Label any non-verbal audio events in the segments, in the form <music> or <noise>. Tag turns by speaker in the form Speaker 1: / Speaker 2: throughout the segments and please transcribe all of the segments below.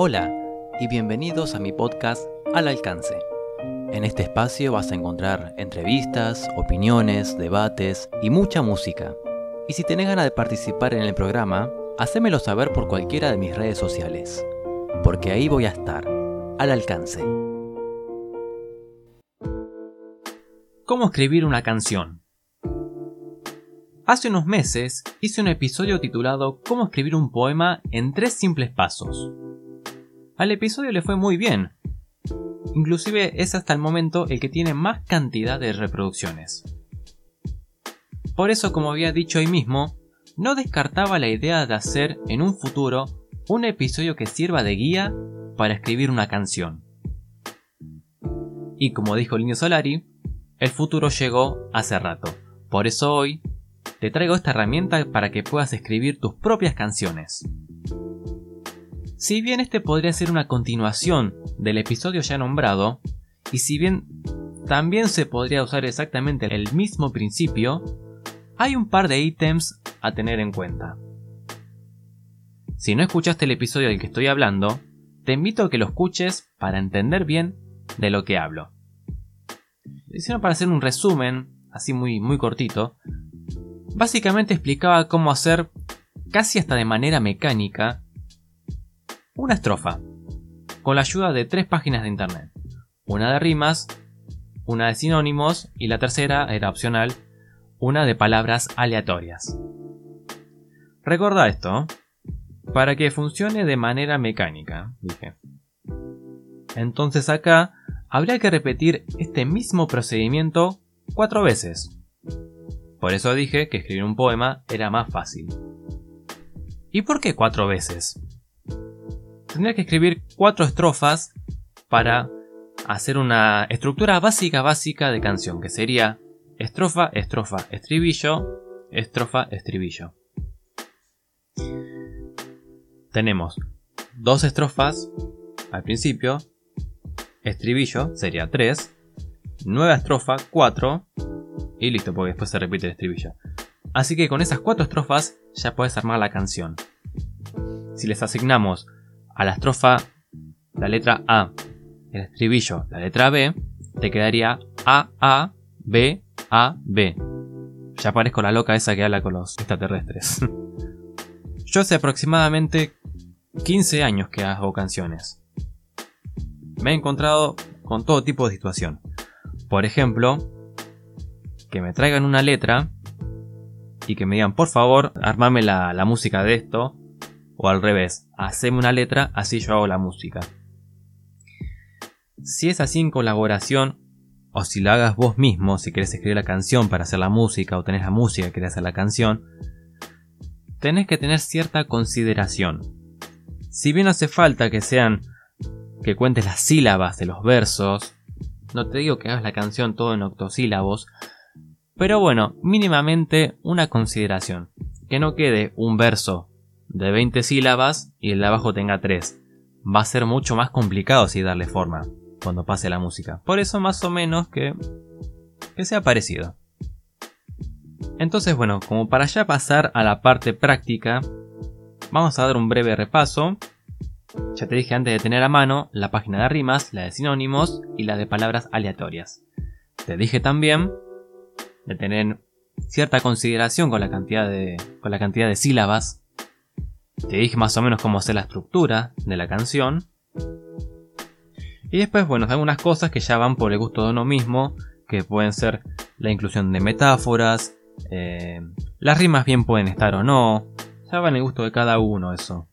Speaker 1: Hola y bienvenidos a mi podcast Al Alcance. En este espacio vas a encontrar entrevistas, opiniones, debates y mucha música. Y si tenés ganas de participar en el programa, hacémelo saber por cualquiera de mis redes sociales, porque ahí voy a estar, al alcance.
Speaker 2: ¿Cómo escribir una canción? Hace unos meses hice un episodio titulado Cómo escribir un poema en tres simples pasos. Al episodio le fue muy bien. Inclusive es hasta el momento el que tiene más cantidad de reproducciones. Por eso, como había dicho hoy mismo, no descartaba la idea de hacer en un futuro un episodio que sirva de guía para escribir una canción. Y como dijo Linio Solari, el futuro llegó hace rato. Por eso hoy te traigo esta herramienta para que puedas escribir tus propias canciones. Si bien este podría ser una continuación del episodio ya nombrado, y si bien también se podría usar exactamente el mismo principio, hay un par de ítems a tener en cuenta. Si no escuchaste el episodio del que estoy hablando, te invito a que lo escuches para entender bien de lo que hablo. Sino para hacer un resumen, así muy, muy cortito, básicamente explicaba cómo hacer, casi hasta de manera mecánica, una estrofa, con la ayuda de tres páginas de internet. Una de rimas, una de sinónimos y la tercera, era opcional, una de palabras aleatorias. Recuerda esto, para que funcione de manera mecánica, dije. Entonces acá habría que repetir este mismo procedimiento cuatro veces. Por eso dije que escribir un poema era más fácil. ¿Y por qué cuatro veces? Tendría que escribir cuatro estrofas para hacer una estructura básica básica de canción, que sería estrofa, estrofa, estribillo, estrofa, estribillo. Tenemos dos estrofas al principio, estribillo sería 3, nueva estrofa 4 y listo, porque después se repite el estribillo. Así que con esas cuatro estrofas ya puedes armar la canción. Si les asignamos a la estrofa la letra A, el estribillo la letra B, te quedaría A, A, B, A, B. Ya parezco la loca esa que habla con los extraterrestres. <laughs> Yo hace aproximadamente 15 años que hago canciones. Me he encontrado con todo tipo de situación. Por ejemplo, que me traigan una letra y que me digan, por favor, armame la, la música de esto o al revés, haceme una letra, así yo hago la música. Si es así en colaboración, o si lo hagas vos mismo, si querés escribir la canción para hacer la música, o tenés la música y querés hacer la canción, tenés que tener cierta consideración. Si bien hace falta que sean que cuentes las sílabas de los versos, no te digo que hagas la canción todo en octosílabos, pero bueno, mínimamente una consideración. Que no quede un verso de 20 sílabas y el de abajo tenga 3. Va a ser mucho más complicado así darle forma cuando pase la música. Por eso más o menos que, que sea parecido. Entonces bueno, como para ya pasar a la parte práctica, vamos a dar un breve repaso. Ya te dije antes de tener a mano la página de rimas, la de sinónimos y la de palabras aleatorias. Te dije también de tener cierta consideración con la cantidad de, con la cantidad de sílabas te dije más o menos cómo hacer la estructura de la canción. Y después, bueno, algunas cosas que ya van por el gusto de uno mismo, que pueden ser la inclusión de metáforas, eh, las rimas bien pueden estar o no, ya va en el gusto de cada uno eso.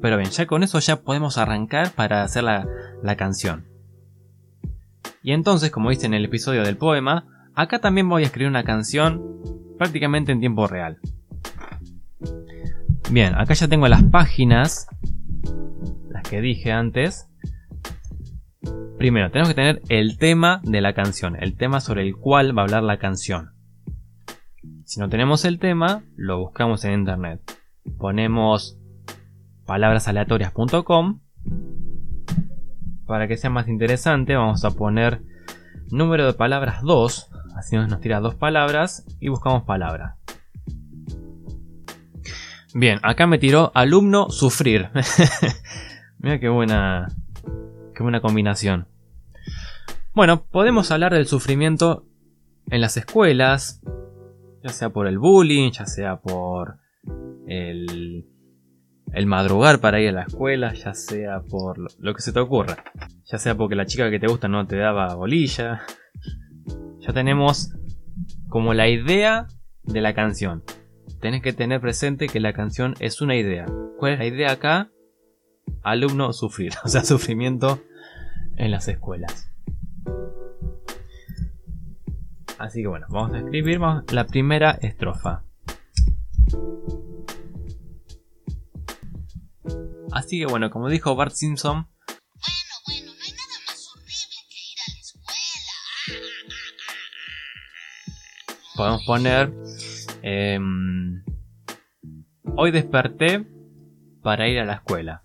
Speaker 2: Pero bien, ya con eso ya podemos arrancar para hacer la, la canción. Y entonces, como dice en el episodio del poema, acá también voy a escribir una canción prácticamente en tiempo real. Bien, acá ya tengo las páginas, las que dije antes. Primero, tenemos que tener el tema de la canción, el tema sobre el cual va a hablar la canción. Si no tenemos el tema, lo buscamos en internet. Ponemos palabrasaleatorias.com. Para que sea más interesante, vamos a poner número de palabras 2. Así nos tira dos palabras y buscamos palabra. Bien, acá me tiró alumno sufrir. <laughs> Mira qué buena. Qué buena combinación. Bueno, podemos hablar del sufrimiento en las escuelas, ya sea por el bullying, ya sea por el, el madrugar para ir a la escuela, ya sea por lo, que se te ocurra, ya sea porque la chica que te gusta no te daba bolilla. Ya tenemos como la idea de la canción. Tenés que tener presente que la canción es una idea. ¿Cuál es la idea acá? Alumno sufrir, <laughs> o sea, sufrimiento en las escuelas. Así que bueno, vamos a escribir la primera estrofa. Así que bueno, como dijo Bart Simpson,
Speaker 3: Bueno, bueno, no hay nada más horrible que ir a la escuela.
Speaker 2: podemos poner... em, hoy desperté para ir a la escuela.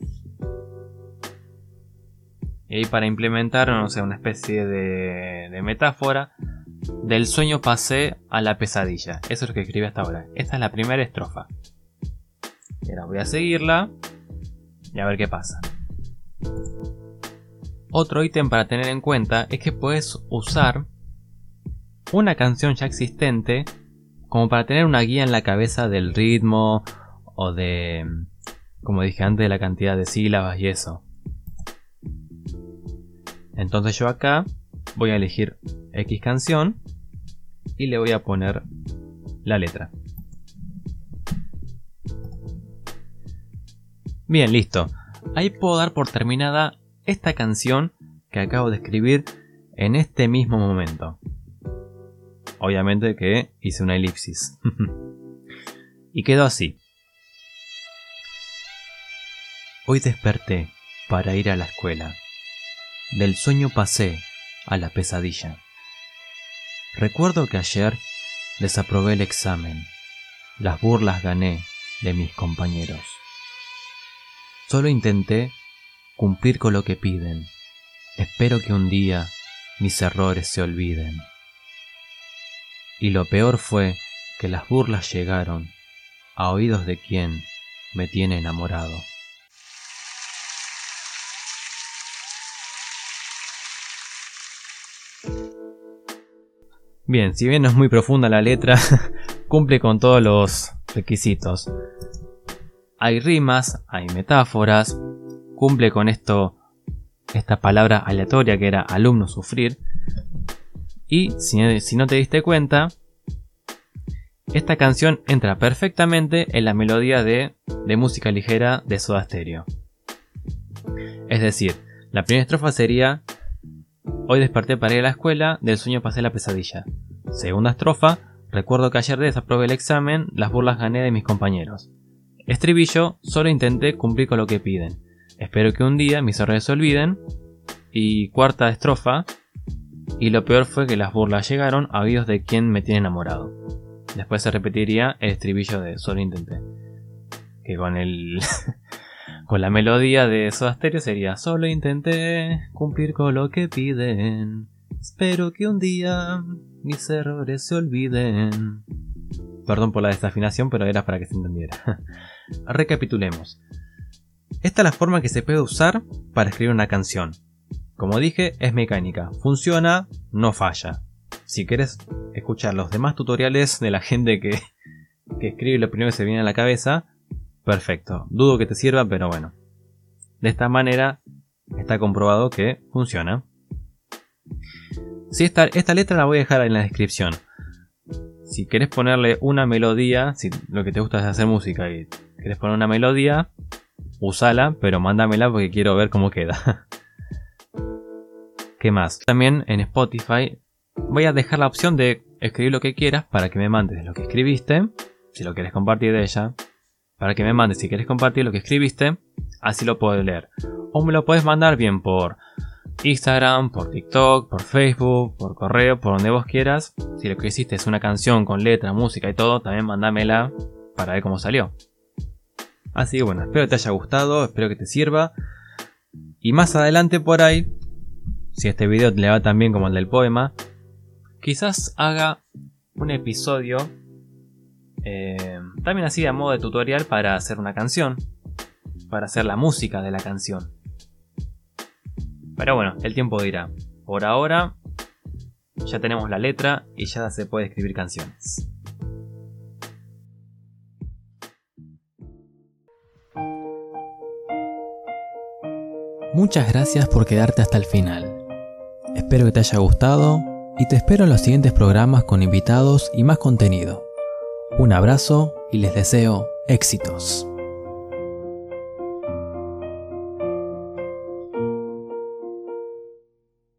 Speaker 2: Y para implementar, no sé, una especie de, de metáfora, del sueño pasé a la pesadilla. Eso es lo que escribí hasta ahora. Esta es la primera estrofa. Y ahora voy a seguirla y a ver qué pasa. Otro ítem para tener en cuenta es que puedes usar una canción ya existente como para tener una guía en la cabeza del ritmo o de, como dije antes, de la cantidad de sílabas y eso. Entonces yo acá voy a elegir X canción y le voy a poner la letra. Bien, listo. Ahí puedo dar por terminada esta canción que acabo de escribir en este mismo momento. Obviamente que hice una elipsis. <laughs> y quedó así. Hoy desperté para ir a la escuela. Del sueño pasé a la pesadilla. Recuerdo que ayer desaprobé el examen. Las burlas gané de mis compañeros. Solo intenté cumplir con lo que piden. Espero que un día mis errores se olviden. Y lo peor fue que las burlas llegaron a oídos de quien me tiene enamorado. Bien, si bien no es muy profunda la letra, <laughs> cumple con todos los requisitos. Hay rimas, hay metáforas, cumple con esto, esta palabra aleatoria que era alumno sufrir. Y si, no te diste cuenta, esta canción entra perfectamente en la melodía de, de música ligera de Soda Stereo. Es decir, la primera estrofa sería Hoy desperté para ir a la escuela, del sueño pasé la pesadilla. Segunda estrofa, recuerdo que ayer desaprobé el examen, las burlas gané de mis compañeros. Estribillo, solo intenté cumplir con lo que piden. Espero que un día mis errores se olviden. Y cuarta estrofa, y lo peor fue que las burlas llegaron a oídos de quien me tiene enamorado. Después se repetiría el estribillo de solo intenté. Que con el <laughs> con la melodía de Soda Stereo sería Solo intenté cumplir con lo que piden. Espero que un día mis errores se olviden. Perdón por la desafinación, pero era para que se entendiera. <laughs> Recapitulemos. Esta es la forma que se puede usar para escribir una canción. Como dije, es mecánica. Funciona, no falla. Si quieres escuchar los demás tutoriales de la gente que, que escribe lo primero que se viene a la cabeza, Perfecto. Dudo que te sirva, pero bueno. De esta manera está comprobado que funciona. Si esta, esta letra la voy a dejar en la descripción. Si querés ponerle una melodía, si lo que te gusta es hacer música y querés poner una melodía, usala, pero mándamela porque quiero ver cómo queda. <laughs> ¿Qué más? También en Spotify voy a dejar la opción de escribir lo que quieras para que me mandes lo que escribiste, si lo quieres compartir de ella, para que me mandes si quieres compartir lo que escribiste, así lo puedo leer. O me lo puedes mandar bien por Instagram, por TikTok, por Facebook, por correo, por donde vos quieras. Si lo que hiciste es una canción con letra, música y todo, también mándamela para ver cómo salió. Así que bueno, espero que te haya gustado, espero que te sirva. Y más adelante por ahí, si este video le va tan bien como el del poema, quizás haga un episodio eh, también así a modo de tutorial para hacer una canción, para hacer la música de la canción.
Speaker 4: Pero bueno, el tiempo dirá. Por ahora ya tenemos la letra y ya se puede escribir canciones.
Speaker 2: Muchas gracias por quedarte hasta el final. Espero que te haya gustado y te espero en los siguientes programas con invitados y más contenido. Un abrazo y les deseo éxitos.